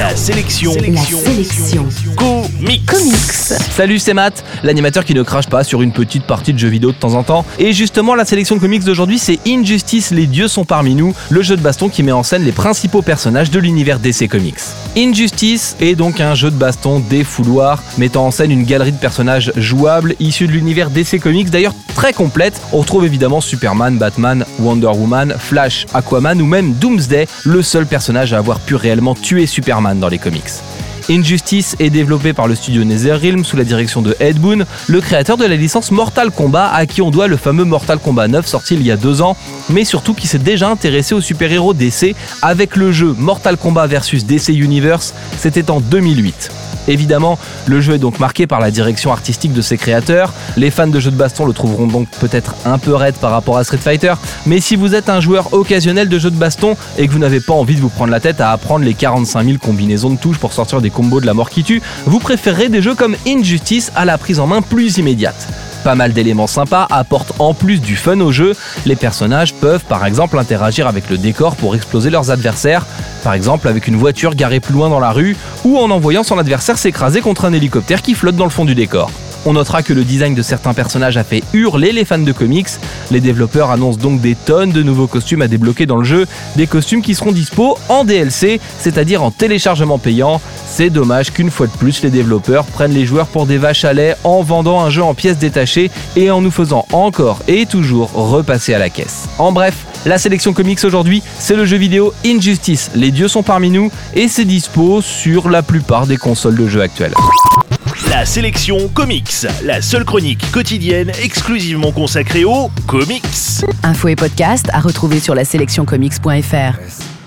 La sélection. La sélection. Comics. Salut, c'est Matt, l'animateur qui ne crache pas sur une petite partie de jeux vidéo de temps en temps. Et justement, la sélection de comics d'aujourd'hui, c'est Injustice, les dieux sont parmi nous, le jeu de baston qui met en scène les principaux personnages de l'univers DC Comics. Injustice est donc un jeu de baston défouloir, mettant en scène une galerie de personnages jouables issus de l'univers DC Comics, d'ailleurs très complète. On retrouve évidemment Superman, Batman, Wonder Woman, Flash, Aquaman ou même Doomsday, le seul personnage à avoir pu réellement tuer Superman dans les comics. Injustice est développé par le studio NetherRealm sous la direction de Ed Boon, le créateur de la licence Mortal Kombat à qui on doit le fameux Mortal Kombat 9 sorti il y a deux ans, mais surtout qui s'est déjà intéressé aux super-héros DC avec le jeu Mortal Kombat vs DC Universe, c'était en 2008. Évidemment, le jeu est donc marqué par la direction artistique de ses créateurs. Les fans de jeux de baston le trouveront donc peut-être un peu raide par rapport à Street Fighter, mais si vous êtes un joueur occasionnel de jeux de baston et que vous n'avez pas envie de vous prendre la tête à apprendre les 45 000 combinaisons de touches pour sortir des de la mort qui tue, vous préférerez des jeux comme Injustice à la prise en main plus immédiate. Pas mal d'éléments sympas apportent en plus du fun au jeu. Les personnages peuvent par exemple interagir avec le décor pour exploser leurs adversaires, par exemple avec une voiture garée plus loin dans la rue ou en envoyant son adversaire s'écraser contre un hélicoptère qui flotte dans le fond du décor. On notera que le design de certains personnages a fait hurler les fans de comics. Les développeurs annoncent donc des tonnes de nouveaux costumes à débloquer dans le jeu, des costumes qui seront dispo en DLC, c'est-à-dire en téléchargement payant. C'est dommage qu'une fois de plus les développeurs prennent les joueurs pour des vaches à lait en vendant un jeu en pièces détachées et en nous faisant encore et toujours repasser à la caisse. En bref, la sélection comics aujourd'hui, c'est le jeu vidéo Injustice, les dieux sont parmi nous, et c'est dispo sur la plupart des consoles de jeux actuelles. La sélection comics. La seule chronique quotidienne exclusivement consacrée aux comics. Info et podcast à retrouver sur la sélectioncomics.fr.